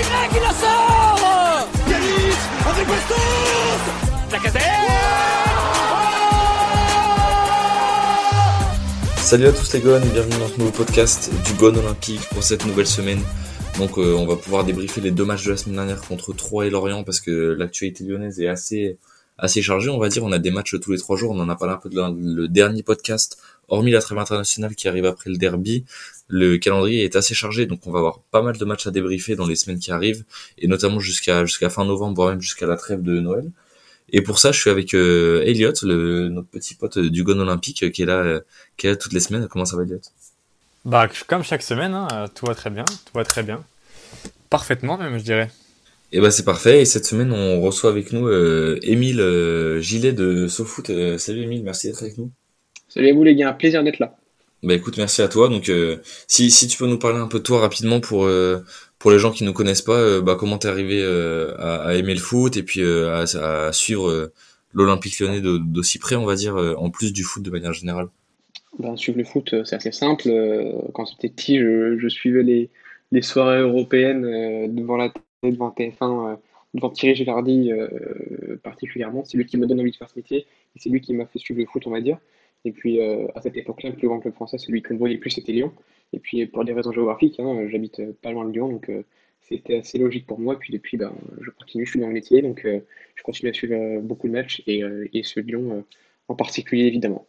Y qui la sort Yanis avec Bastos Salut à tous les gones, bienvenue dans ce nouveau podcast du Gone Olympique pour cette nouvelle semaine. Donc euh, on va pouvoir débriefer les deux matchs de la semaine dernière contre Troyes et Lorient parce que l'actualité lyonnaise est assez assez chargée, on va dire. On a des matchs tous les trois jours. On en a parlé un peu de le dernier podcast, hormis la trêve internationale qui arrive après le derby. Le calendrier est assez chargé, donc on va avoir pas mal de matchs à débriefer dans les semaines qui arrivent et notamment jusqu'à jusqu'à fin novembre, voire même jusqu'à la trêve de Noël. Et pour ça, je suis avec euh, Elliot, le, notre petit pote du Gone Olympique, euh, qui est là, euh, qui est là toutes les semaines. Comment ça va, Elliot Bah, comme chaque semaine, hein, tout va très bien, tout va très bien, parfaitement même, je dirais. Et bah c'est parfait. Et cette semaine, on reçoit avec nous euh, Émile Gilet de SoFoot. salut Émile, merci d'être avec nous. Salut à vous les gars, un plaisir d'être là. Bah écoute, merci à toi. Donc si, si tu peux nous parler un peu de toi rapidement pour pour les gens qui ne connaissent pas, euh, bah, comment t'es arrivé euh, à, aimer le foot et puis euh, à, suivre l'Olympique lyonnais d'aussi près, on va dire, en plus du foot de manière générale? Ben, Suivre le foot, c'est assez simple. Quand j'étais petit, je, suivais les, les, soirées européennes devant la télé, devant TF1, devant Thierry Gilardi particulièrement. C'est lui qui m'a donné envie de faire ce métier et c'est lui qui m'a fait suivre le foot, on va dire. Et puis à cette époque-là, le plus grand club français, celui qu'on voyait plus, c'était Lyon. Et puis pour des raisons géographiques, hein, j'habite pas loin de Lyon, donc euh, c'était assez logique pour moi. Puis depuis, ben, je continue, je suis dans le métier, donc euh, je continue à suivre euh, beaucoup de matchs et, et ce Lyon en particulier, évidemment.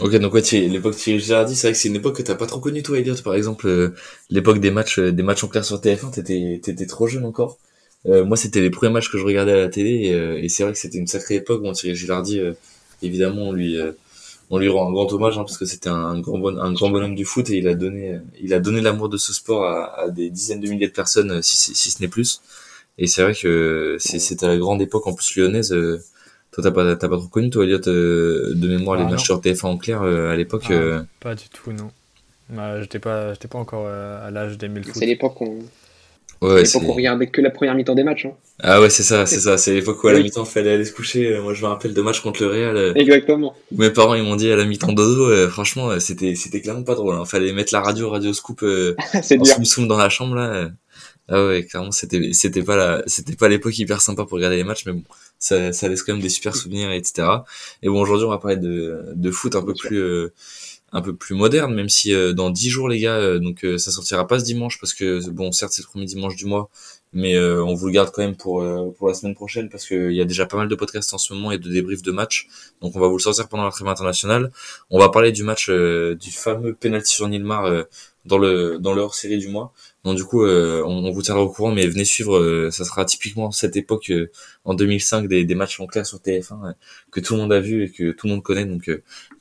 Ok, donc ouais, l'époque Thierry Girardi, c'est vrai que c'est une époque que t'as pas trop connue toi, Elliot. Par exemple, l'époque des matchs, des matchs en clair sur TF1, t'étais, trop jeune encore. moi, c'était les premiers matchs que je regardais à la télé et, et c'est vrai que c'était une sacrée époque. Bon, Thierry Gilardi, évidemment, lui, on lui rend un grand hommage hein, parce que c'était un, grand bon, un grand bonhomme du foot et il a donné il a donné l'amour de ce sport à, à, des dizaines de milliers de personnes si, si ce n'est plus. Et c'est vrai que c'était la grande époque en plus lyonnaise euh, toi t'as pas t'as pas trop connu toi Elliot euh, de mémoire les ah, matchs sur TF1 en clair euh, à l'époque ah, pas du tout non. Bah, j'étais pas j'étais pas encore à l'âge d'aimer le foot. c'est l'époque où Ouais, c'est l'époque où on regardait que la première mi-temps des matchs. Hein. Ah ouais, c'est ça, c'est ça. C'est l'époque où à la mi-temps, il fallait aller se coucher. Moi, je me rappelle de matchs contre le Real. Euh, Exactement. mes parents, ils m'ont dit à la mi-temps dodo, euh, franchement, euh, c'était, c'était clairement pas drôle. Hein. Fallait mettre la radio, radio scoop, euh, en soum dans la chambre, là. Ah ouais, clairement, c'était, c'était pas la, c'était pas l'époque hyper sympa pour regarder les matchs, mais bon, ça, ça laisse quand même des super souvenirs, etc. Et bon, aujourd'hui, on va parler de, de foot un peu plus, un peu plus moderne, même si dans dix jours les gars, donc ça sortira pas ce dimanche parce que bon certes c'est le premier dimanche du mois, mais euh, on vous le garde quand même pour euh, pour la semaine prochaine parce qu'il y a déjà pas mal de podcasts en ce moment et de débriefs de matchs. Donc on va vous le sortir pendant la trêve internationale. On va parler du match euh, du fameux penalty sur Nilmar dans le dans le hors-série du mois. Donc du coup on, on, vous tiendra au courant mais venez suivre ça sera typiquement cette époque en 2005 des, des matchs en clair sur TF1 que tout le monde a vu et que tout le monde connaît donc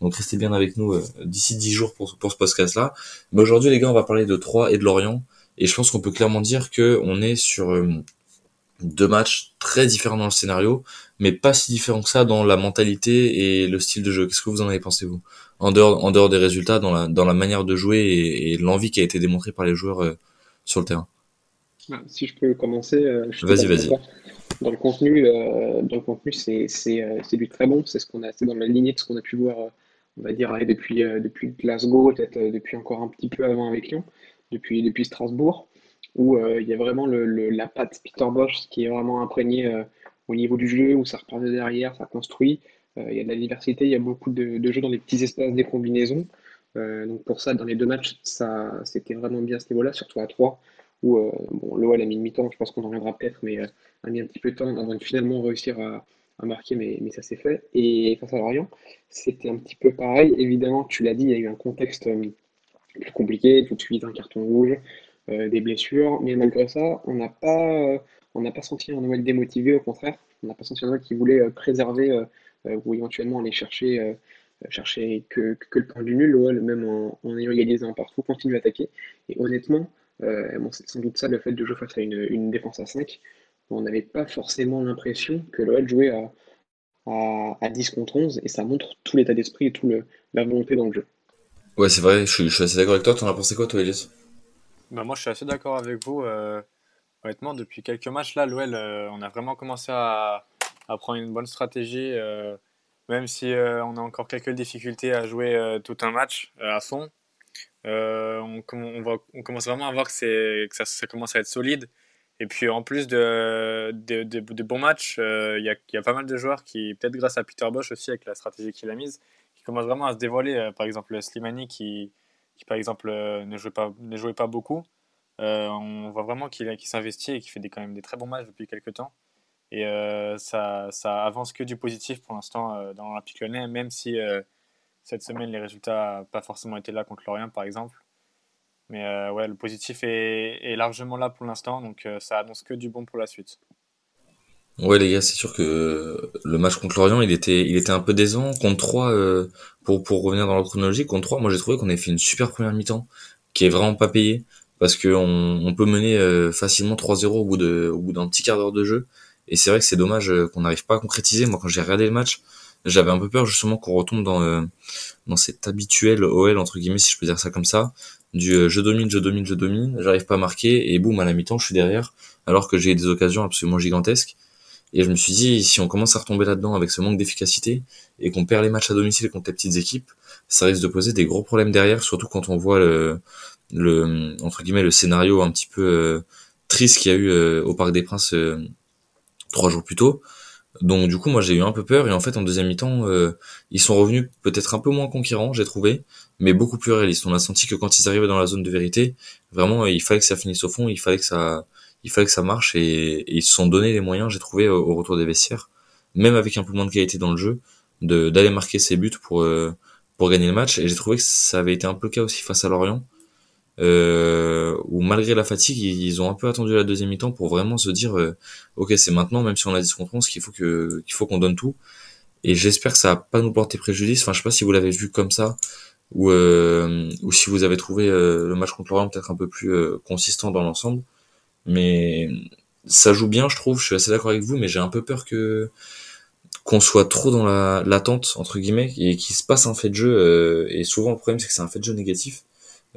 donc restez bien avec nous d'ici 10 jours pour pour ce podcast là. Mais aujourd'hui les gars, on va parler de Troyes et de Lorient. Et je pense qu'on peut clairement dire que on est sur euh, deux matchs très différents dans le scénario, mais pas si différents que ça dans la mentalité et le style de jeu. Qu'est-ce que vous en avez pensé vous? En dehors, en dehors des résultats, dans la, dans la manière de jouer et, l'envie qui a été démontrée par les joueurs euh, sur le terrain. Ah, si je peux commencer. Euh, vas-y, vas-y. Dans le contenu, dans le contenu, c'est du très bon. C'est ce qu'on a, c'est dans la lignée de ce qu'on a pu voir, on va dire depuis depuis Glasgow, peut-être depuis encore un petit peu avant avec Lyon depuis, depuis Strasbourg, où euh, il y a vraiment le, la patte Peter Bosch qui est vraiment imprégnée euh, au niveau du jeu, où ça repart de derrière, ça construit. Euh, il y a de la diversité, il y a beaucoup de, jeux dans les petits espaces, des combinaisons. donc pour ça, dans les deux matchs, ça, c'était vraiment bien à ce niveau-là, surtout à 3, où bon, l'OL a mis mi-temps, je pense qu'on en reviendra peut-être, mais a mis un petit peu de temps avant de finalement réussir à, marquer, mais, ça s'est fait. Et face à Lorient, c'était un petit peu pareil. Évidemment, tu l'as dit, il y a eu un contexte plus compliqué, tout de suite un carton rouge, euh, des blessures. Mais malgré ça, on n'a pas, euh, pas senti un Noël démotivé, au contraire. On n'a pas senti un Noël qui voulait euh, préserver ou éventuellement aller chercher, chercher que, que, le point du nul. L'OL, même en, en, ayant égalisé un partout, continue à attaquer. Et honnêtement, bon, c'est sans doute ça le fait de jouer face à une, une défense à 5. On n'avait pas forcément l'impression que l'OL jouait à, à, à, 10 contre 11 et ça montre tout l'état d'esprit et toute la volonté dans le jeu. Ouais, c'est vrai, je suis, assez d'accord avec toi. T'en as pensé quoi, toi, Elias? Bah, Moi, je suis assez d'accord avec vous. Euh, honnêtement, depuis quelques matchs, là, l'OL, euh, on a vraiment commencé à, à, une bonne stratégie. Euh, même si on a encore quelques difficultés à jouer tout un match à fond, on, commence vraiment à voir que, ça, commence à être solide Et puis en plus de, de, bons matchs, il y, a, pas mal de joueurs qui, peut-être grâce à Peter Bosch aussi, avec la stratégie qu'il a mise, qui commencent vraiment à se dévoiler. par exemple, Slimani qui, qui par exemple, ne, jouait pas, ne jouait pas beaucoup. on voit vraiment qu'il s'investit et qu'il fait des, quand même des très bons matchs depuis quelques temps. Et ça, ça avance que du positif pour l'instant dans l'Olympique lyonnais, même si cette semaine, les résultats n'ont pas forcément été là contre Lorient, par exemple. Mais euh, ouais, le positif est, largement là pour l'instant, donc euh, ça annonce que du bon pour la suite. Ouais, les gars, c'est sûr que le match contre Lorient, il était, il était un peu décevant. Contre 3, euh, pour, pour revenir dans la chronologie, contre 3, moi j'ai trouvé qu'on avait fait une super première mi-temps, qui est vraiment pas payée, parce qu'on on peut mener facilement 3-0 au bout de, au bout d'un petit quart d'heure de jeu. Et c'est vrai que c'est dommage qu'on n'arrive pas à concrétiser. Moi, quand j'ai regardé le match, j'avais un peu peur justement qu'on retombe dans euh, dans cet habituel OL entre guillemets si je peux dire ça comme ça du euh, je domine je domine je domine j'arrive pas à marquer et boum à la mi-temps je suis derrière alors que j'ai des occasions absolument gigantesques et je me suis dit si on commence à retomber là-dedans avec ce manque d'efficacité et qu'on perd les matchs à domicile contre les petites équipes ça risque de poser des gros problèmes derrière surtout quand on voit le le entre guillemets le scénario un petit peu euh, triste qu'il y a eu au Parc des Princes trois jours plus tôt donc du coup, moi j'ai eu un peu peur et en fait en deuxième mi-temps, euh, ils sont revenus peut-être un peu moins conquérants, j'ai trouvé, mais beaucoup plus réalistes. On a senti que quand ils arrivaient dans la zone de vérité, vraiment il fallait que ça finisse au fond, il fallait que ça, il fallait que ça marche et, ils se sont donné les moyens, j'ai trouvé au, retour des vestiaires, même avec un peu moins de qualité dans le jeu, d'aller marquer ses buts pour euh, pour gagner le match. Et j'ai trouvé que ça avait été un peu le cas aussi face à Lorient euh, où malgré la fatigue, ils ont un peu attendu la deuxième mi-temps pour vraiment se dire, euh, ok, c'est maintenant, même si on a 10 contre 11, qu'il faut que qu'il faut qu'on donne tout. Et j'espère que ça va pas nous porter préjudice. Enfin, je sais pas si vous l'avez vu comme ça ou euh, ou si vous avez trouvé euh, le match contre Lorient peut-être un peu plus consistant dans l'ensemble. Mais ça joue bien, je trouve. Je suis assez d'accord avec vous, mais j'ai un peu peur que qu'on soit trop dans la l'attente entre guillemets et qu'il se passe un fait de jeu. et souvent le problème c'est que c'est un fait de jeu négatif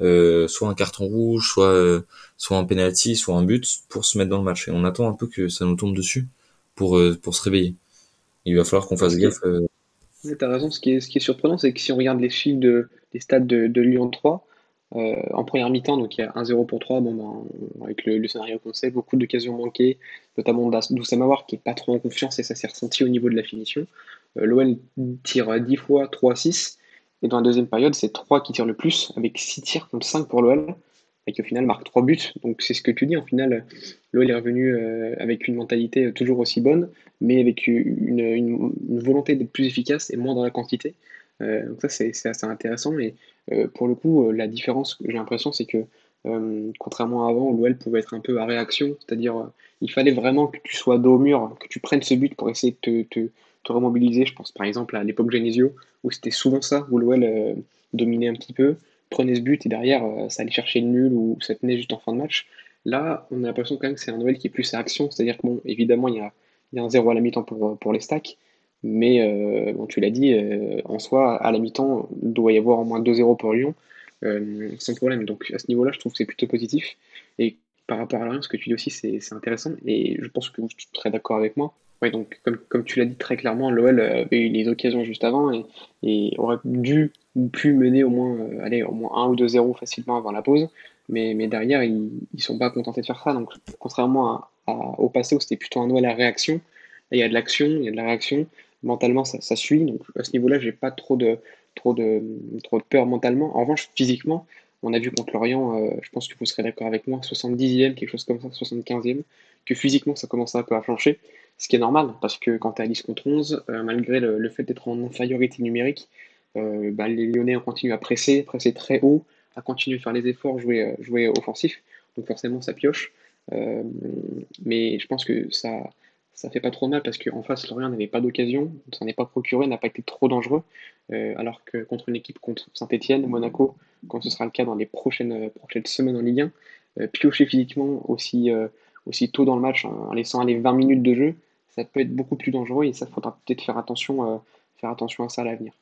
euh, soit un carton rouge, soit euh, soit un penalty, soit un but pour se mettre dans le match. Et on attend un peu que ça nous tombe dessus pour euh, pour se réveiller. Il va falloir qu'on fasse gaffe. Tu as raison. Ce qui est ce qui est surprenant, c'est que si on regarde les chiffres de, des stades de, de Lyon 3, en première mi-temps, donc il y a 1-0 pour 3, bon, ben, avec le, scénario qu'on sait, beaucoup d'occasions manquées, notamment d'Oussamawar qui est pas trop en confiance et ça s'est ressenti au niveau de la finition. L'OL tire 10 fois 3-6, et dans la deuxième période, c'est 3 qui tirent le plus, avec 6 tirs contre 5 pour l'OL, et qui au final marque 3 buts. Donc c'est ce que tu dis, en final, l'OL est revenu euh, avec une mentalité toujours aussi bonne, mais avec une, volonté d'être plus efficace et moins dans la quantité. Euh, donc ça, c'est assez intéressant. Et euh, pour le coup, la différence, j'ai l'impression, c'est que contrairement à avant, l'OL pouvait être un peu à réaction, c'est-à-dire il fallait vraiment que tu sois dos au mur, que tu prennes ce but pour essayer de te remobiliser. Je pense par exemple à l'époque Genesio, où c'était souvent ça, où l'OL euh, dominait un petit peu, prenait ce but et derrière euh, ça allait chercher le nul ou ça tenait juste en fin de match. Là, on a l'impression quand même que c'est un OL qui est plus à action, c'est-à-dire que bon, évidemment, il y a, y a un zéro à la mi-temps pour, pour les stacks, mais euh, tu l'as dit, en soi, à la mi-temps, il doit y avoir au moins 2-0 pour Lyon, sans problème. Donc à ce niveau-là, je trouve que c'est plutôt positif. Et par rapport à rien, ce que tu dis aussi, c'est intéressant, et je pense que tu serais d'accord avec moi donc comme, comme tu l'as dit très clairement, l'OL avait eu les occasions juste avant et, aurait dû ou pu mener au moins, euh, aller au moins 1 ou 2-0 facilement avant la pause. Mais, mais derrière, ils ne sont pas contentés de faire ça. Donc, contrairement au passé où c'était plutôt un OL à réaction, il y a de l'action, il y a de la réaction. Mentalement, ça, ça suit. Donc, à ce niveau-là, j'ai pas trop de, trop, de, trop de peur mentalement. En revanche, physiquement, on a vu contre l'Orient, euh, je pense que vous serez d'accord avec moi, 70e, quelque chose comme ça, 75e, que physiquement, ça commence un peu à flancher. Ce qui est normal, parce que quand tu à 10 contre 11, euh, malgré le, fait d'être en infériorité numérique, euh, bah, les Lyonnais ont continué à presser, presser très haut, à continuer à faire les efforts, jouer, euh, jouer offensif. Donc forcément, ça pioche. mais je pense que ça ça fait pas trop mal parce qu'en face, Lorient n'avait pas d'occasion, ça n'est pas procuré, n'a pas été trop dangereux. alors que contre une équipe contre Saint-Etienne, Monaco, quand ce sera le cas dans les prochaines semaines en Ligue 1, piocher physiquement aussi, aussi tôt dans le match en laissant aller 20 minutes de jeu, ça peut être beaucoup plus dangereux et ça faudra peut-être faire attention, euh, faire attention à ça à l'avenir.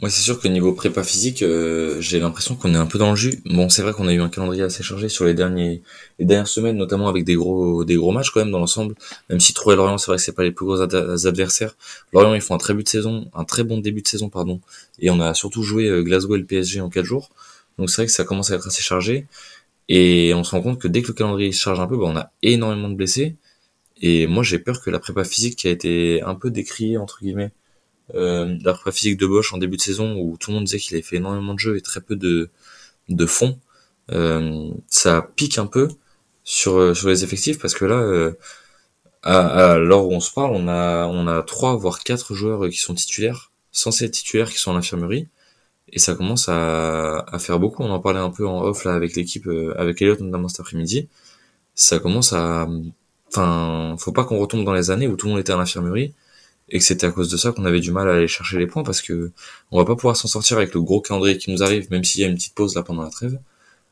Ouais, c'est sûr que niveau prépa physique, euh, j'ai l'impression qu'on est un peu dans le jus. Bon, c'est vrai qu'on a eu un calendrier assez chargé sur les derniers, les dernières semaines, notamment avec des gros, des gros matchs quand même dans l'ensemble. Même si Troyes et Lorient, c'est vrai que c'est pas les plus gros adversaires. Lorient, ils font un très but de saison, un très bon début de saison, pardon. Et on a surtout joué euh, Glasgow et le PSG en quatre jours. Donc c'est vrai que ça commence à être assez chargé. Et on se rend compte que dès que le calendrier se charge un peu, bah, on a énormément de blessés. Et moi, j'ai peur que la prépa physique qui a été un peu décriée, entre guillemets, euh, la prépa physique de Bosch en début de saison, où tout le monde disait qu'il avait fait énormément de jeux et très peu de, de fond, euh, ça pique un peu sur, euh, sur les effectifs, parce que là, euh, à, à l'heure où on se parle, on a, on a trois, voire quatre joueurs qui sont titulaires, censés être titulaires, qui sont en infirmerie et ça commence à, à, faire beaucoup. On en parlait un peu en off là avec l'équipe, euh, avec Elliot notamment cet après-midi. Ça commence à, enfin, faut pas qu'on retombe dans les années où tout le monde était à l'infirmerie et que c'était à cause de ça qu'on avait du mal à aller chercher les points parce que on va pas pouvoir s'en sortir avec le gros calendrier qui nous arrive, même s'il y a une petite pause là pendant la trêve,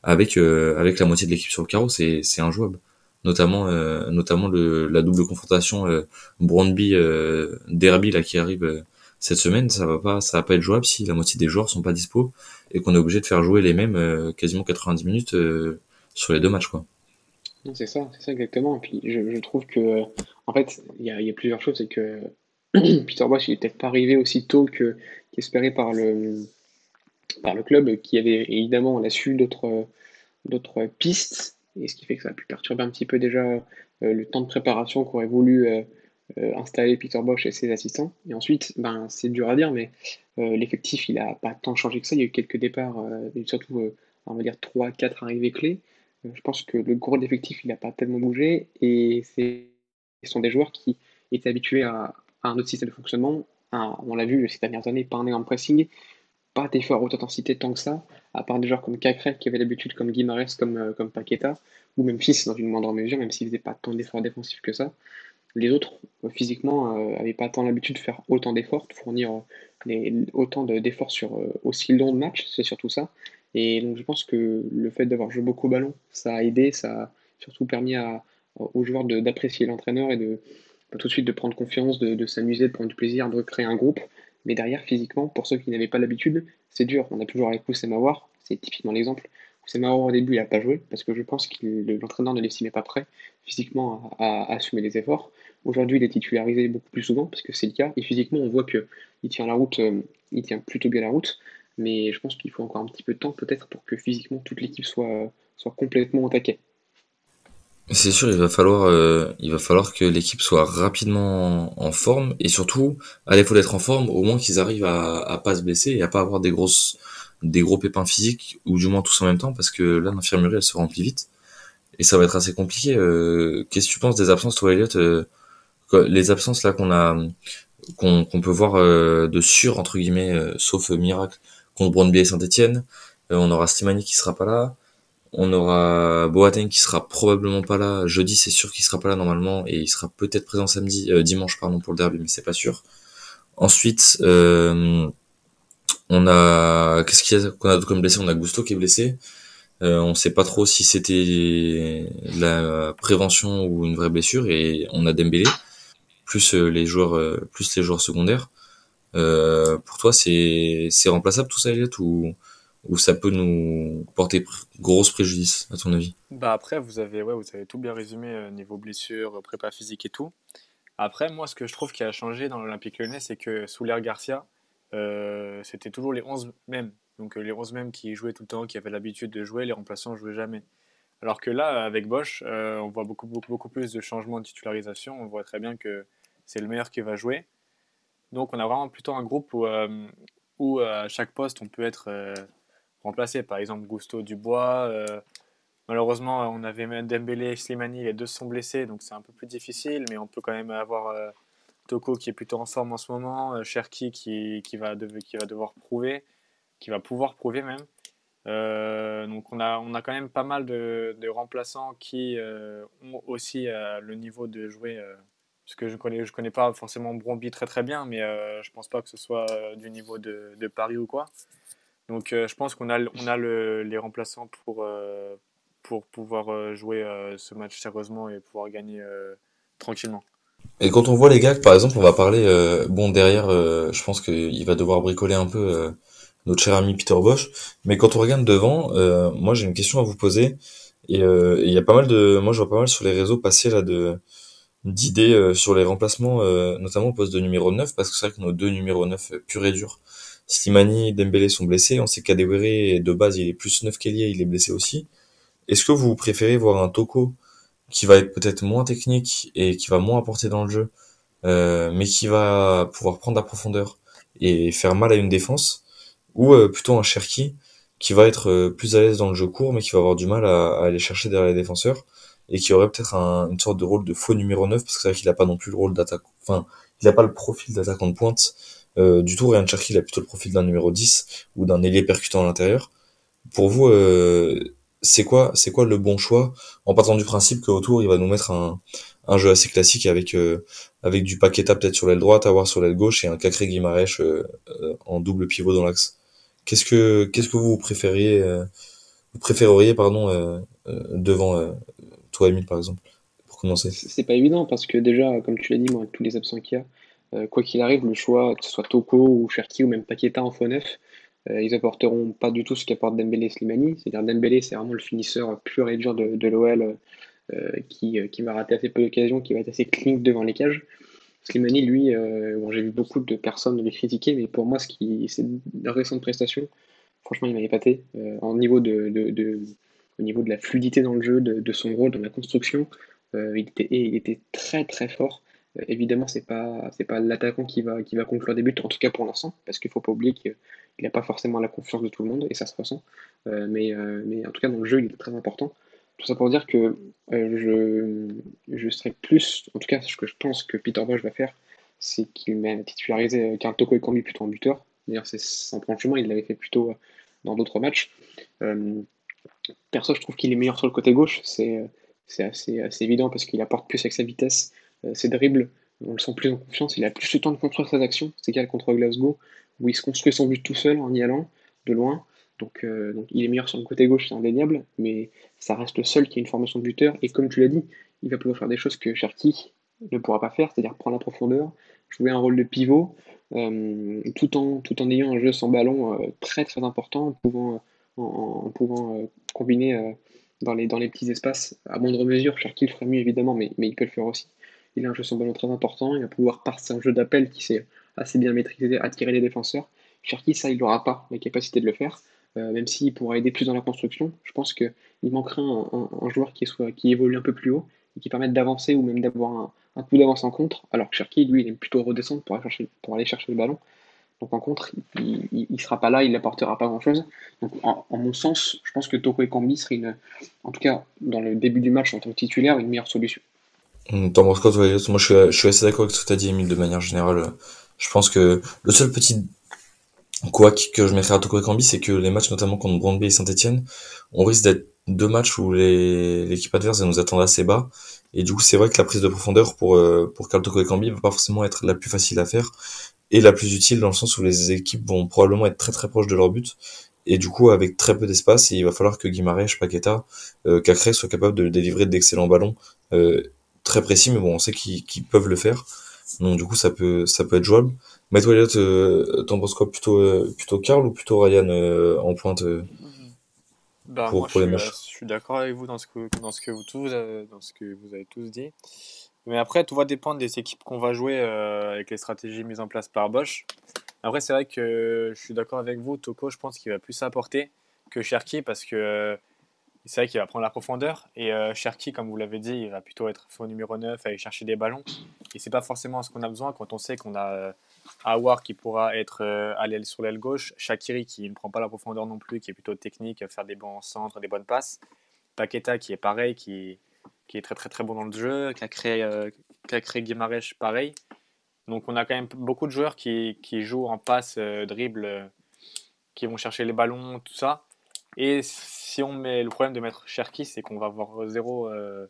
avec euh, avec la moitié de l'équipe sur le carreau, c'est c'est injouable. Notamment euh, notamment le, la double confrontation euh, Brondby Derby là qui arrive cette semaine, ça va pas, ça va pas être jouable si la moitié des joueurs sont pas dispo et qu'on est obligé de faire jouer les mêmes euh, quasiment 90 minutes euh, sur les deux matchs, quoi. C'est ça, c'est ça exactement. Et puis je, trouve que, en fait, il y a, plusieurs choses. C'est que Peter Bosch, il est peut-être pas arrivé aussi tôt que qu'espéré par le par le club, qui avait évidemment on a su d'autres d'autres pistes, et ce qui fait que ça a pu perturber un petit peu déjà euh, le temps de préparation qu'aurait voulu euh, installer Peter Bosch et ses assistants. Et ensuite, ben, c'est dur à dire, mais euh, l'effectif, il n'a pas tant changé que ça. Il y a eu quelques départs, euh, et surtout, on va dire 3-4 arrivées clés. je pense que le gros de l'effectif, il n'a pas tellement bougé. Et ce sont des joueurs qui étaient habitués à, un autre système de fonctionnement. on l'a vu ces dernières années, pas un énorme pressing, pas d'effort haute intensité tant que ça, à part des joueurs comme Cacré qui avait l'habitude, comme Guimarães, comme, comme Paqueta, ou même Fils dans une moindre mesure, même s'il faisait pas tant d'efforts défensifs que ça les autres, euh, physiquement, n'avaient euh, pas tant l'habitude de faire autant d'efforts, de fournir euh, autant d'efforts sur aussi long de match, c'est surtout ça. Et donc je pense que le fait d'avoir joué beaucoup au ballon, ça a aidé, ça a surtout permis aux joueurs d'apprécier l'entraîneur et de tout de suite de prendre confiance, de, s'amuser, de prendre du plaisir, de créer un groupe. Mais derrière, physiquement, pour ceux qui n'avaient pas l'habitude, c'est dur. On a toujours avec Mawar, c'est typiquement l'exemple. Mawar au début, il n'a pas joué parce que je pense que l'entraîneur ne l'estimait pas prêt physiquement à, assumer les efforts. Aujourd'hui, il est titularisé beaucoup plus souvent parce que c'est le cas. Et physiquement, on voit qu'il tient la route, euh, il tient plutôt bien la route. Mais je pense qu'il faut encore un petit peu de temps peut-être pour que physiquement toute l'équipe soit, soit complètement au taquet. C'est sûr, il va falloir, euh, il va falloir que l'équipe soit rapidement en forme et surtout, à défaut d'être en forme, au moins qu'ils arrivent à, à pas se blesser et à pas avoir des grosses, des gros pépins physiques ou du moins tous en même temps parce que là l'infirmerie elle se remplit vite et ça va être assez compliqué. Euh, qu'est-ce que tu penses des absences, toi, Elliot euh, Les absences là qu'on a, qu'on peut voir euh, de sûr entre guillemets, sauf miracle contre Brøndby et Saint-Etienne. on aura Slimani qui sera pas là. On aura Boateng qui sera probablement pas là. Jeudi, c'est sûr qu'il sera pas là normalement et il sera peut-être présent samedi, dimanche pardon pour le derby, mais c'est pas sûr. Ensuite, on a qu'est-ce qu'il y a qu'on a comme blessé? On a Gusto qui est blessé. Euh, on sait pas trop si c'était la prévention ou une vraie blessure et on a Dembélé plus euh, les joueurs euh, plus les joueurs secondaires. Euh, pour toi, c'est c'est remplaçable tout ça, Elliot, ou ou ça peut nous porter gros préjudice à ton avis? Bah après, vous avez ouais, vous avez tout bien résumé niveau blessure, prépa physique et tout. Après, moi, ce que je trouve qui a changé dans l'Olympique Lyonnais, c'est que sous l'air Garcia, c'était toujours les 11 mêmes donc euh, les 11 mêmes qui jouaient tout le temps, qui avaient l'habitude de jouer, les remplaçants ne jouaient jamais. Alors que là, avec Bosch, euh, on voit beaucoup, beaucoup, beaucoup plus de changements de titularisation. On voit très bien que c'est le meilleur qui va jouer. Donc on a vraiment plutôt un groupe où, euh, où à chaque poste on peut être remplacé. Par exemple, Gusto Dubois. malheureusement, on avait Dembélé et Slimani, les deux sont blessés, donc c'est un peu plus difficile. Mais on peut quand même avoir Toko qui est plutôt en forme en ce moment, Cherki qui, qui, va qui va devoir prouver qui va pouvoir prouver même. Euh, donc on a, on a quand même pas mal de, remplaçants qui euh, ont aussi euh, le niveau de jouer, parce que je connais, je connais pas forcément Bromby très très bien, mais je pense pas que ce soit du niveau de, Paris ou quoi. Donc je pense qu'on a, on a le, les remplaçants pour, pour pouvoir jouer ce match sérieusement et pouvoir gagner tranquillement. Et quand on voit les gars, par exemple, on va parler, bon derrière, je pense qu'il va devoir bricoler un peu notre cher ami Peter Bosch. Mais quand on regarde devant, euh, moi j'ai une question à vous poser. Euh, et il y a pas mal de, moi je vois pas mal sur les réseaux passer là de d'idées euh, sur les remplacements, notamment au poste de numéro 9, parce que c'est vrai que nos deux numéros 9 pur et dur, Slimani et Dembélé sont blessés. On sait qu'Adewere, de base, il est plus 9 qu'Elie, il est blessé aussi. est-ce que vous préférez voir un Toko qui va être peut-être moins technique et qui va moins apporter dans le jeu, euh, mais qui va pouvoir prendre la profondeur et faire mal à une défense, ou euh, plutôt un Cherki qui va être euh, plus à l'aise dans le jeu court, mais qui va avoir du mal à, aller chercher derrière les défenseurs, et qui aurait peut-être une sorte de rôle de faux numéro 9, parce que c'est vrai qu'il a pas non plus le rôle d'attaque, enfin, il n'a pas le profil d'attaquant de pointe, du tout, Ryan Cherki, il a plutôt le profil d'un numéro 10, ou d'un ailier percutant à l'intérieur. Pour vous, c'est quoi, c'est quoi le bon choix, en partant du principe qu'autour, il va nous mettre un, un jeu assez classique avec euh, avec du Paqueta peut-être sur l'aile droite, avoir sur l'aile gauche et un Cacré Guimarèche euh, en double pivot dans l'axe. Qu'est-ce que qu'est-ce que vous préfériez euh, vous préféreriez pardon euh, euh, devant toi Emile par exemple pour commencer? C'est pas évident parce que déjà comme tu l'as dit moi avec tous les absents qu'il y a quoi qu'il arrive le choix que ce soit Toko ou Cherki ou même Paqueta en faux neuf ils apporteront pas du tout ce qu'apporte Dembélé et Slimani c'est-à-dire Dembélé c'est vraiment le finisseur pur et dur de, l'OL qui, qui va rater assez peu d'occasions qui va être assez clean devant les cages Slimani, lui, euh, bon, j'ai vu beaucoup de personnes le critiquer, mais pour moi, ce qui, c'est une récente prestation. Franchement, il m'a épaté. Euh, en niveau de, de, au niveau de la fluidité dans le jeu, de, son rôle dans la construction, euh, il, était, il était très très fort. Euh, évidemment, c'est pas c'est pas l'attaquant qui va qui va conclure des buts, en tout cas pour l'instant, parce qu'il faut pas oublier qu'il n'a pas forcément la confiance de tout le monde et ça se ressent. Euh, mais, mais en tout cas, dans le jeu, il est très important. Tout ça pour dire que euh, je, je serais plus, en tout cas, ce que je pense que Peter Bosch va faire, c'est qu'il m'a titularisé qu'un Toko et Kambi plutôt en buteur. D'ailleurs, c'est sans prendre chemin, il l'avait fait plutôt dans d'autres matchs. Euh, perso, je trouve qu'il est meilleur sur le côté gauche, c'est assez, assez évident parce qu'il apporte plus avec sa vitesse, euh, ses dribbles, on le sent plus en confiance, il a plus le temps de construire ses actions, c'est égal contre Glasgow, où il se construit son but tout seul en y allant, de loin, donc, euh, donc, il est meilleur sur le côté gauche, c'est indéniable, mais ça reste le seul qui a une formation de buteur. Et comme tu l'as dit, il va pouvoir faire des choses que Cherki ne pourra pas faire, c'est-à-dire prendre la profondeur, jouer un rôle de pivot, euh, tout, en, ayant un jeu sans ballon euh, très très important, en pouvant, combiner dans, les, petits espaces à moindre mesure. Cherki le ferait mieux évidemment, mais il peut le faire aussi. Il a un jeu sans ballon très important, il va pouvoir passer un jeu d'appel qui s'est assez bien maîtrisé, attirer les défenseurs. Cherki, ça, il n'aura pas la capacité de le faire. Euh, même s'il pourra aider plus dans la construction, je pense qu'il manquerait un, joueur qui, soit, qui évolue un peu plus haut et qui permette d'avancer ou même d'avoir un, coup d'avance en contre, alors que Cherki, lui, il aime plutôt redescendre pour aller chercher, le ballon. Donc en contre, il ne sera pas là, il n'apportera pas grand-chose. Donc en, mon sens, je pense que Toko et Kambi seraient, une, en tout cas dans le début du match en tant que titulaire, une meilleure solution. T'en penses quoi, Moi, je suis, assez d'accord avec ce que tu as dit, Emile, de manière générale. Je pense que le seul petit Quoi que je mettrais à Toko Kambi, c'est que les matchs, notamment contre Brandby et Saint-Etienne, on risque d'être deux matchs où l'équipe adverse nous attendre assez bas. Et du coup, c'est vrai que la prise de profondeur pour, euh, pour Carl Toko Kambi va pas forcément être la plus facile à faire et la plus utile dans le sens où les équipes vont probablement être très très proches de leur but. Et du coup, avec très peu d'espace, il va falloir que Guimarães, Paqueta, euh, Cacré soient capables de délivrer d'excellents ballons euh, très précis, mais bon, on sait qu'ils peuvent le faire. Donc du coup, ça peut, ça peut être jouable. Matt Elliott, euh, t'en penses quoi? Plutôt, euh, plutôt Karl ou plutôt Ryan euh, en pointe bah, pour, moi, pour je, suis, je suis d'accord avec vous dans ce que, dans ce que vous tous, dans ce que vous avez tous dit. Mais après, tout va dépendre des équipes qu'on va jouer avec les stratégies mises en place par Bosch. Après, c'est vrai que je suis d'accord avec vous. Toko, je pense qu'il va plus apporter que Cherki parce que c'est vrai qu'il va prendre la profondeur. Et euh, Cherki, comme vous l'avez dit, il va plutôt être faux numéro 9, aller chercher des ballons. Et c'est pas forcément ce qu'on a besoin quand on sait qu'on a euh, Awar qui pourra être euh, à l'aile sur l'aile gauche, Shakiri qui ne prend pas la profondeur non plus, qui est plutôt technique, faire des bons centres, des bonnes passes. Paqueta qui est pareil, qui, qui est très très très bon dans le jeu, qui a créé, euh, qui a créé pareil. Donc on a quand même beaucoup de joueurs qui, qui jouent en passe, euh, dribble, qui vont chercher les ballons, tout ça. Et si on met le problème de mettre Cherki, c'est qu'on va avoir zéro euh,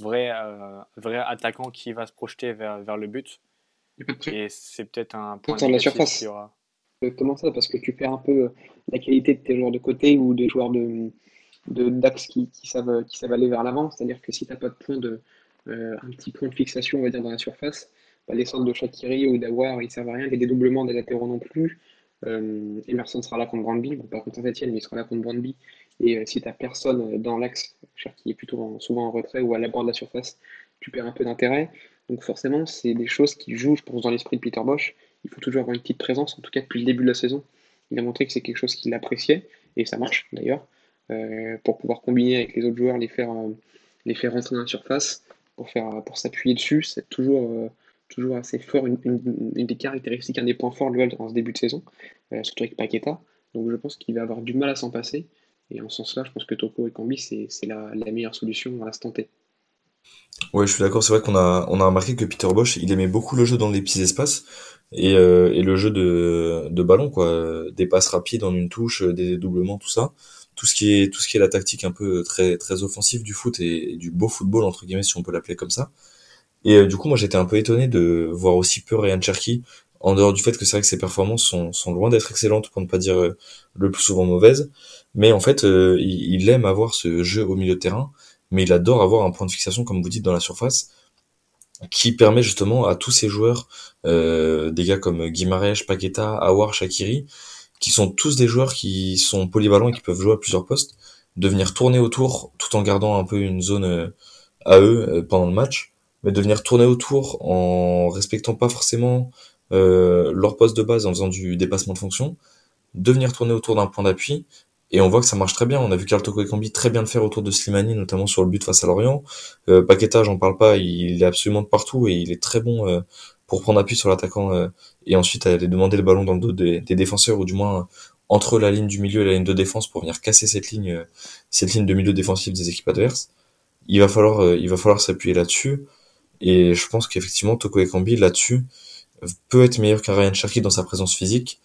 vrai, euh, vrai attaquant qui va se projeter vers, vers le but. Et c'est peut-être un point de la surface. Aura... Comment ça? Parce que tu perds un peu la qualité de tes joueurs de côté ou des joueurs de d'axe qui, qui, savent, qui savent aller vers l'avant. C'est-à-dire que si tu n'as pas de point de, euh, un petit point de fixation, on va dire, dans la surface, bah, les centres de Shakiri ou d'Awar, ils ne servent à rien. Les dédoublements des latéraux non plus. Euh, Emerson sera là contre Brandby, bon, pas contre Saint-Etienne, mais il sera là contre Brandby. Et euh, si tu personne dans l'axe, qui est plutôt souvent en retrait ou à la bord de la surface, tu perds un peu d'intérêt. Donc forcément, c'est des choses qui jouent, je pense, dans l'esprit de Peter Bosch. Il faut toujours avoir une petite présence, en tout cas depuis le début de la saison. Il a montré que c'est quelque chose qu'il appréciait, et ça marche d'ailleurs. pour pouvoir combiner avec les autres joueurs, les faire, les faire rentrer dans la surface, pour, faire, pour s'appuyer dessus. C'est toujours, toujours assez fort, une, des caractéristiques, un des points forts de l'OL en ce début de saison, surtout avec Paqueta. Donc je pense qu'il va avoir du mal à s'en passer. Et en ce sens-là, je pense que Toko et Kambi, c'est la, meilleure solution à l'instant T. Ouais, je suis d'accord. C'est vrai qu'on a, on a remarqué que Peter Bosch, il aimait beaucoup le jeu dans les petits espaces et, euh, le jeu de, de ballon, quoi. Des passes rapides en une touche, des doublements, tout ça. Tout ce qui est, tout ce qui est la tactique un peu très, très offensive du foot et, du beau football, entre guillemets, si on peut l'appeler comme ça. Et euh, du coup, moi, j'étais un peu étonné de voir aussi peu Ryan Cherky, en dehors du fait que c'est vrai que ses performances sont, sont loin d'être excellentes, pour ne pas dire euh, le plus souvent mauvaises. Mais en fait, il, il aime avoir ce jeu au milieu de terrain mais il adore avoir un point de fixation, comme vous dites, dans la surface, qui permet justement à tous ces joueurs, euh, des gars comme Guimarães, Paqueta, Awar, Shakiri, qui sont tous des joueurs qui sont polyvalents et qui peuvent jouer à plusieurs postes, de venir tourner autour tout en gardant un peu une zone euh, à eux euh, pendant le match, mais de venir tourner autour en respectant pas forcément leur poste de base en faisant du dépassement de fonction, de venir tourner autour d'un point d'appui et on voit que ça marche très bien. On a vu Carl Toko Ekambi très bien le faire autour de Slimani, notamment sur le but face à Lorient. Euh, Paqueta, j'en parle pas, il est absolument de partout et il est très bon euh, pour prendre appui sur l'attaquant euh, et ensuite aller demander le ballon dans le dos des, défenseurs ou du moins entre la ligne du milieu et la ligne de défense pour venir casser cette ligne, euh, cette ligne de milieu défensif des équipes adverses. Il va falloir, euh, il va falloir s'appuyer là-dessus. Et je pense qu'effectivement, Toko Ekambi, là-dessus, peut être meilleur qu'un Ryan Cherky dans sa présence physique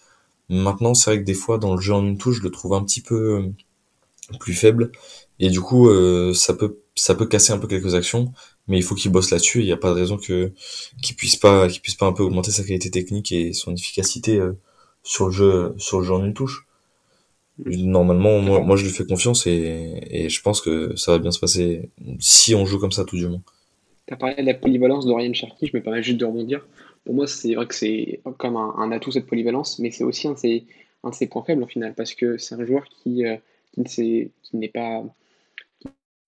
Maintenant, c'est vrai que des fois, dans le jeu en une touche, je le trouve un petit peu euh, plus faible. Et du coup, euh, ça peut ça peut casser un peu quelques actions, mais il faut qu'il bosse là-dessus. Il n'y a pas de raison que qu'il puisse pas qu'il puisse pas un peu augmenter sa qualité technique et son efficacité euh, sur le jeu sur le jeu en une touche. Normalement, moi, je lui fais confiance et, et je pense que ça va bien se passer si on joue comme ça tout du moins. Tu as parlé de la polyvalence de Ryan Cherky, je me permets juste de rebondir pour moi, c'est vrai que c'est comme un, atout cette polyvalence, mais c'est aussi un de, ses, points faibles en final, parce que c'est un joueur qui, euh, n'est pas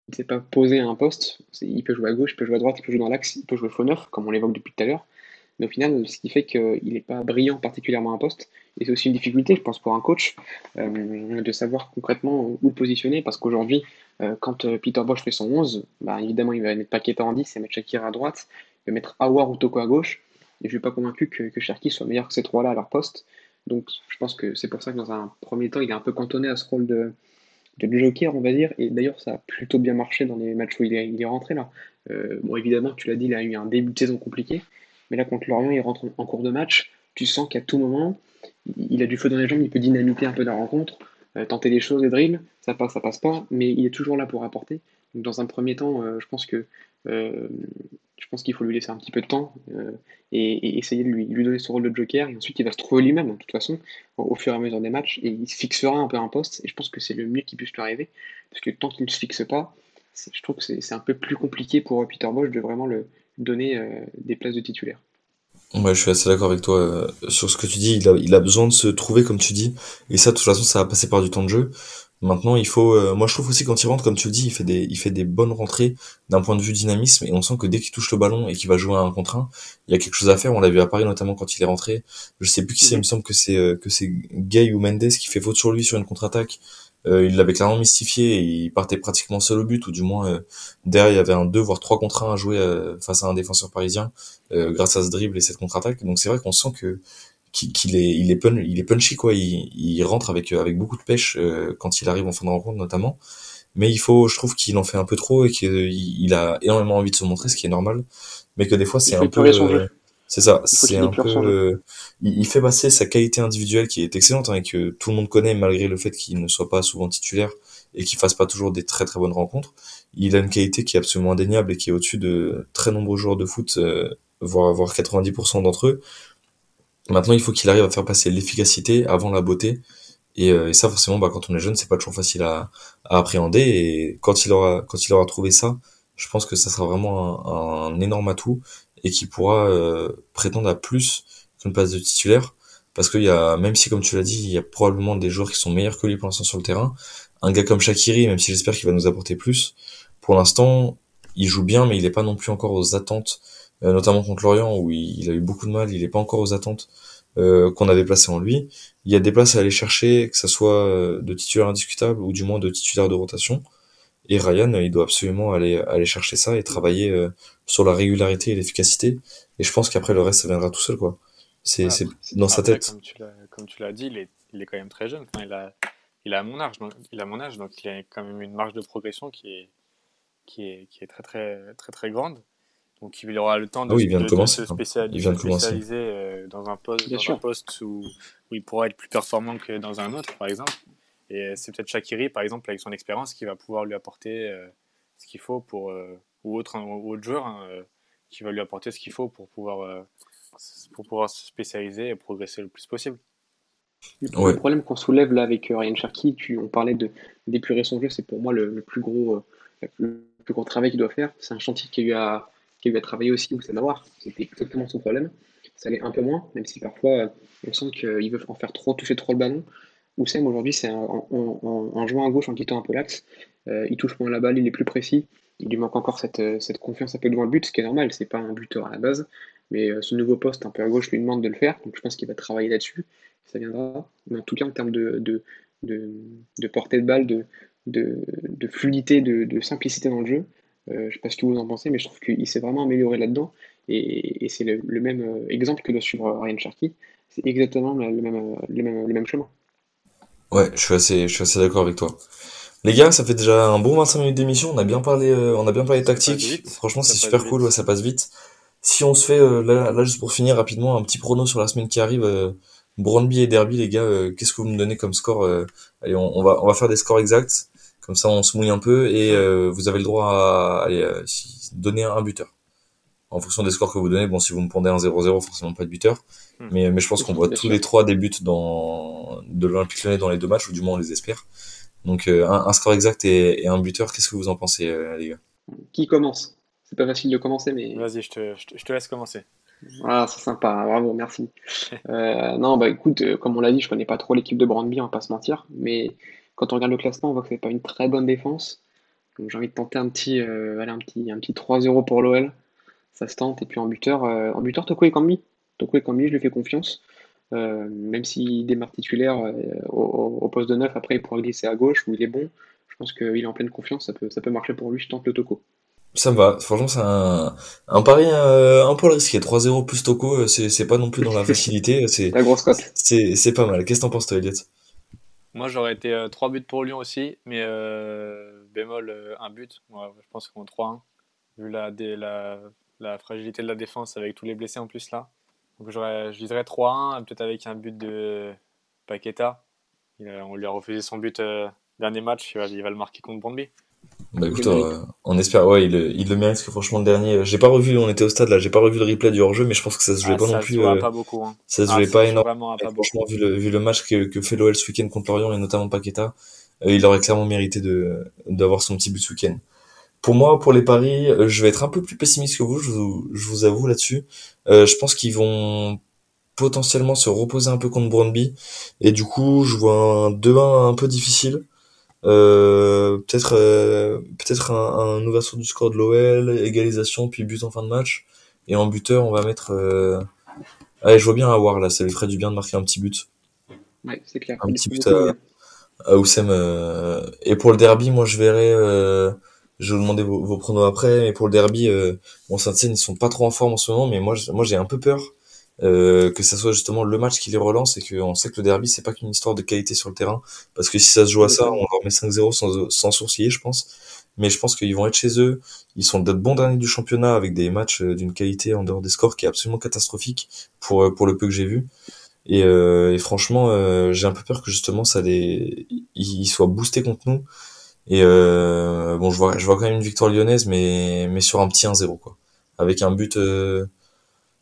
ne s'est pas posé à un poste. Il peut jouer à gauche, il peut jouer à droite, il peut jouer dans l'axe, il peut jouer faux neuf, comme on l'évoque depuis tout à l'heure. Mais au final, ce qui fait qu'il n'est pas brillant particulièrement à un poste. Et c'est aussi une difficulté, je pense, pour un coach, euh, de savoir concrètement où le positionner. Parce qu'aujourd'hui, quand Peter Bosch fait son 11, bah, évidemment, il va mettre Paqueta en 10 et mettre Shakira à droite, il va mettre Awar ou Toko à gauche. Et je suis pas convaincu que, que Cherki soit meilleur que ces trois-là à leur poste. Donc je pense que c'est pour ça que dans un premier temps, il est un peu cantonné à ce rôle de, joker, on va dire. Et d'ailleurs, ça a plutôt bien marché dans les matchs où il est, il est rentré là. Euh, bon, évidemment, tu l'as dit, il a eu un début de saison compliqué. Mais là, contre Lorient, il rentre en, cours de match. Tu sens qu'à tout moment, il a du feu dans les jambes, il peut dynamiter un peu la rencontre, euh, tenter des choses, des drills. Ça passe, ça passe pas. Mais il est toujours là pour apporter. Donc, dans un premier temps, euh, je pense que je pense qu'il faut lui laisser un petit peu de temps euh, et, essayer de lui, donner ce rôle de joker. Et ensuite, il va se trouver lui-même, de toute façon, au, fur et à mesure des matchs. Et il se fixera un peu un poste. Et je pense que c'est le mieux qui puisse lui arriver. Parce que tant qu'il ne se fixe pas, je trouve que c'est un peu plus compliqué pour Peter Bosch de vraiment le donner euh, des places de titulaire. Ouais, je suis assez d'accord avec toi euh, sur ce que tu dis. Il a, il a besoin de se trouver, comme tu dis. Et ça, de toute façon, ça va passer par du temps de jeu. Maintenant, il faut. Euh, moi, je trouve aussi quand il rentre, comme tu le dis, il fait des, il fait des bonnes rentrées d'un point de vue dynamisme, et on sent que dès qu'il touche le ballon et qu'il va jouer à un contre un, il y a quelque chose à faire. On l'a vu à Paris notamment quand il est rentré. Je sais plus qui c'est. Il me semble que c'est euh, que c'est Gay ou Mendes qui fait faute sur lui sur une contre-attaque. Euh, il l'avait clairement mystifié et il partait pratiquement seul au but, ou du moins derrière il y avait un 2 voire 3 contre 1 à jouer face à un défenseur parisien grâce à ce dribble et cette contre-attaque. Donc c'est vrai qu'on sent que qu'il est il est il est punchy quoi. Il, il rentre avec avec beaucoup de pêche euh, quand il arrive en fin de rencontre notamment. Mais il faut je trouve qu'il en fait un peu trop et qu'il il a énormément envie de se montrer ce qui est normal. Mais que des fois c'est un peu euh, c'est ça c'est un peu euh, il, fait passer sa qualité individuelle qui est excellente hein, et que tout le monde connaît malgré le fait qu'il ne soit pas souvent titulaire et qu'il fasse pas toujours des très très bonnes rencontres il a une qualité qui est absolument indéniable et qui est au-dessus de très nombreux joueurs de foot voire voire 90% d'entre eux Maintenant, il faut qu'il arrive à faire passer l'efficacité avant la beauté. Et, euh, et ça, forcément, bah, quand on est jeune, c'est pas toujours facile à, à, appréhender. Et quand il aura, quand il aura trouvé ça, je pense que ça sera vraiment un, un énorme atout et qui pourra euh, prétendre à plus qu'une place de titulaire. Parce qu'il y a, même si, comme tu l'as dit, il y a probablement des joueurs qui sont meilleurs que lui pour l'instant sur le terrain. Un gars comme Shakiri, même si j'espère qu'il va nous apporter plus, pour l'instant, il joue bien, mais il est pas non plus encore aux attentes euh, notamment contre Lorient où il, a eu beaucoup de mal, il est pas encore aux attentes qu'on avait placé en lui. Il y a des places à aller chercher, que ça soit de titulaire indiscutable ou du moins de titulaire de rotation. Et Ryan, il doit absolument aller, aller chercher ça et travailler sur la régularité et l'efficacité. Et je pense qu'après, le reste, ça viendra tout seul, quoi. C'est dans sa tête. Comme tu l'as dit, il est, il est, quand même très jeune. Enfin, il, a, il a mon âge, donc, il a mon âge, donc il a quand même une marge de progression qui est, qui est, qui est très, très, très, très grande. Donc il aura le temps de, ah oui, de, de, se spécialiser, spécialiser euh, dans un poste, dans un poste où, où, il pourra être plus performant que dans un autre, par exemple. Et c'est peut-être Shakiri, par exemple, avec son expérience, qui va pouvoir lui apporter euh, ce qu'il faut pour, euh, ou autre, ou autre joueur, hein, qui va lui apporter ce qu'il faut pour pouvoir, pour pouvoir se spécialiser et progresser le plus possible. Le problème qu'on soulève là avec Ryan tu, on parlait d'épurer son jeu, c'est pour moi le, plus gros, le plus gros travail qu'il doit faire. C'est un chantier qui a eu à qui va travailler aussi au d'avoir. C'était exactement son problème. Ça allait un peu moins, même si parfois on sent qu'il veut en faire trop, toucher trop le ballon. Oussem aujourd'hui, c'est en, jouant à gauche, en quittant un peu l'axe, euh, il touche moins la balle, il est plus précis. Il lui manque encore cette, cette confiance un peu devant le but, ce qui est normal, c'est pas un buteur à la base. Mais euh, ce nouveau poste un peu à gauche lui demande de le faire, donc je pense qu'il va travailler là-dessus. Ça viendra. Mais en tout cas, en termes de, portée de balle, de, fluidité, de, simplicité dans le jeu, euh, je sais pas ce que vous en pensez, mais je trouve qu'il s'est vraiment amélioré là-dedans. Et, c'est le, même euh, exemple que doit suivre Ryan Sharkey. C'est exactement le même chemin. Ouais, je suis assez, je suis assez d'accord avec toi. Les gars, ça fait déjà un bon 25 minutes d'émission. On a bien parlé, euh, on a bien parlé tactique. Franchement, c'est super cool. Ouais, ça passe vite. Si on se fait là, là, juste pour finir rapidement, un petit prono sur la semaine qui arrive. Brandby et Derby, les gars, qu'est-ce que vous me donnez comme score Allez, on, on, va, on va faire des scores exacts. Comme ça, on se mouille un peu et euh, vous avez le droit à aller, euh, donner un buteur. En fonction des scores que vous donnez, bon, si vous me prenez un 0-0, forcément pas de buteur. Hmm. Mais, mais je pense qu'on voit tous les trois des buts dans, de l'Olympique Lyonnais dans les deux matchs, ou du moins on les espère. Donc euh, un, score exact et, un buteur, qu'est-ce que vous en pensez, les gars? Qui commence? C'est pas facile de commencer, mais. Vas-y, je te, je, te, laisse commencer. Ah, c'est sympa, bravo, merci. non, bah écoute, comme on l'a dit, je connais pas trop l'équipe de Brandby, on va pas se mentir, mais quand on regarde le classement, on voit que c'est pas une très bonne défense. Donc j'ai envie de tenter un petit, euh, un petit, un petit 3-0 pour l'OL. Ça se tente. Et puis en buteur, euh, en buteur Toko Kambi. Toko Kambi, je lui fais confiance. Euh, même s'il démarre titulaire au, poste de neuf, après il pourra glisser à gauche où il est bon. Je pense qu'il est en pleine confiance, ça peut, ça peut marcher pour lui. Je tente le Toko. Ça me va. Franchement, c'est un, un pari un peu risqué. 3-0 plus Toko, c'est pas non plus dans la facilité. C'est la grosse cote. C'est pas mal. Qu'est-ce que t'en penses, toi, Elliot moi, j'aurais été 3 euh, buts pour Lyon aussi, mais euh, bémol, euh, un but. Je pense qu'on 3-1, vu la, la, la, fragilité de la défense avec tous les blessés en plus là. Donc, je dirais 3-1, peut-être avec un but de Paqueta. on lui a refusé son but dernier match, il va, il va le marquer contre Brondby. Bah écoute, euh, on espère, ouais, il, il, le mérite, parce que franchement, le dernier, j'ai pas revu, on était au stade là, j'ai pas revu le replay du hors-jeu, mais je pense que ça se jouait ah, pas non plus. Euh, pas beaucoup, hein. Ça se jouait ah, pas énormément. Franchement, vu le, vu le match que, que fait l'OL ce week-end contre Lorient et notamment Paqueta, euh, il aurait clairement mérité de, d'avoir son petit but ce week-end. Pour moi, pour les paris, euh, je vais être un peu plus pessimiste que vous, je vous, je vous avoue là-dessus. je pense qu'ils vont potentiellement se reposer un peu contre Brøndby, et du coup, je vois un 2-1 un peu difficile. Euh, peut-être euh, peut-être un, un ouverture du score de l'OL, égalisation, puis but en fin de match. Et en buteur, on va mettre. Euh... Allez, je vois bien avoir là, ça lui ferait du bien de marquer un petit but. Ouais, c'est clair. Un petit but à, à Oussem. Euh... Et pour le derby, moi je verrai. Je vais vous demander vos, vos pronos après. Mais pour le derby, euh... bon, Saint-Etienne, ils sont pas trop en forme en ce moment, mais moi, moi j'ai un peu peur euh, que ça soit justement le match qui les relance et qu'on sait que le derby c'est pas qu'une histoire de qualité sur le terrain. Parce que si ça se joue à ça on leur met 5-0 sans, sans sourciller je pense. Mais je pense qu'ils vont être chez eux. Ils sont d'être bons derniers du championnat avec des matchs euh, d'une qualité en dehors des scores qui est absolument catastrophique pour euh, pour le peu que j'ai vu. Et, euh, et franchement euh, j'ai un peu peur que justement ça les ils soient boostés contre nous et bon je vois je vois quand même une victoire lyonnaise mais mais sur un petit 1-0 quoi avec un but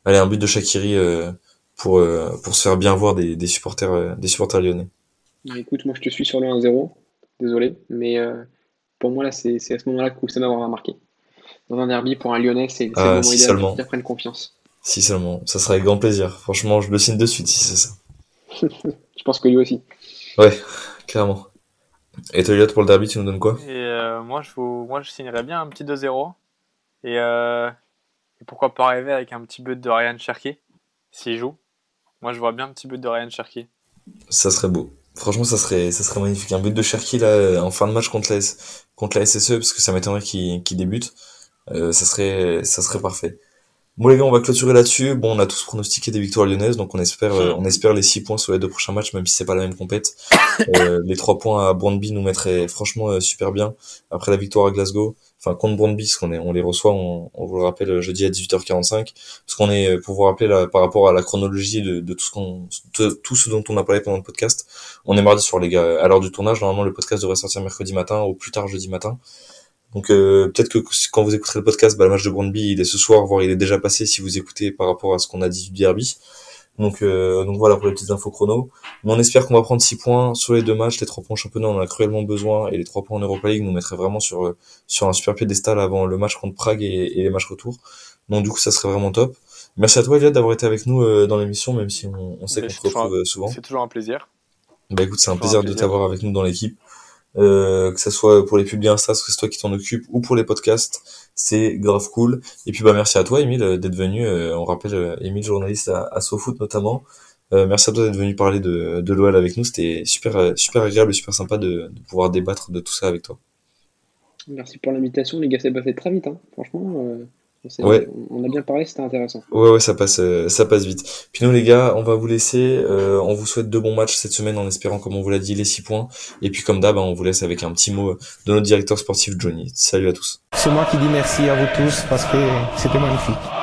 allez, un but de Shakiri euh, pour, euh, pour se faire bien voir des, des supporters, euh, des supporters lyonnais. écoute, moi je te suis sur le 1-0, désolé, mais pour moi là c'est à ce moment-là que Koussan va marqué. Dans un derby pour un lyonnais, c'est le ah, moment si idéal pour prenne confiance. Si seulement, ça serait avec grand plaisir. Franchement, je le signe de suite si c'est ça. je pense que lui aussi. Ouais, clairement. Et toi, pour le derby, tu nous donnes quoi? Et moi, je vous... moi, je signerais bien un petit 2-0. Et pourquoi pas arriver avec un petit but de Ryan Cherky, s'il joue. Moi, je vois bien un petit but de Ryan Cherky. Ça serait beau. Franchement, ça serait, ça serait magnifique. Un but de Cherky là, en fin de match contre la, contre la SSE, parce que ça m'étonnerait qu'il débute. Euh, ça, serait, ça serait parfait. Bon les gars, on va clôturer là-dessus. Bon, on a tous pronostiqué des victoires lyonnaises, donc on espère, euh, on espère les 6 points sur les deux prochains matchs, même si c'est pas la même compète. Euh, les 3 points à Brandby nous mettraient franchement euh, super bien. Après la victoire à Glasgow, enfin contre Brandby, parce qu'on est, on les reçoit, on, on, vous le rappelle jeudi à 18h45, parce qu'on est, pour vous rappeler là, par rapport à la chronologie de, de tout ce qu'on, tout ce dont on a parlé pendant le podcast, on est mardi sur les gars. À l'heure du tournage, normalement le podcast devrait sortir mercredi matin ou plus tard jeudi matin. Donc euh, peut-être que quand vous écouterez le podcast, bah, le match de Brandby il est ce soir, voire il est déjà passé si vous écoutez par rapport à ce qu'on a dit du derby. Donc, euh, donc voilà pour les petites infos chrono. Mais on espère qu'on va prendre 6 points sur les deux matchs. Les 3 points en championnat, on en a cruellement besoin. Et les 3 points en Europa League nous mettraient vraiment sur, sur un super piédestal avant le match contre Prague et, les matchs retour. Donc du coup, ça serait vraiment top. Merci à toi, Eliade, d'avoir été avec nous euh, dans l'émission, même si on, on sait qu'on se retrouve souvent. C'est toujours un plaisir. Bah écoute, c'est un plaisir, de t'avoir avec nous dans l'équipe. Euh, que ce soit pour les publics Insta, que c'est toi qui t'en occupes, ou pour les podcasts, c'est grave cool. Et puis bah merci à toi, Emile, euh, d'être venu. Euh, on rappelle, Emile, journaliste à, à SoFoot notamment. merci à toi d'être venu parler de, de l'OL avec nous. C'était super, super agréable et super sympa de, de, pouvoir débattre de tout ça avec toi. Merci pour l'invitation, les gars. C'est passé très vite, hein. franchement. Ouais. On a bien parlé, c'était intéressant. Ouais, ouais, ça passe, euh, ça passe vite. Puis nous, les gars, on va vous laisser. Euh, on vous souhaite de bons matchs cette semaine en espérant, comme on vous l'a dit, les 6 points. Et puis, comme d'hab, hein, on vous laisse avec un petit mot de notre directeur sportif, Johnny. Salut à tous. C'est moi qui dis merci à vous tous parce que c'était magnifique.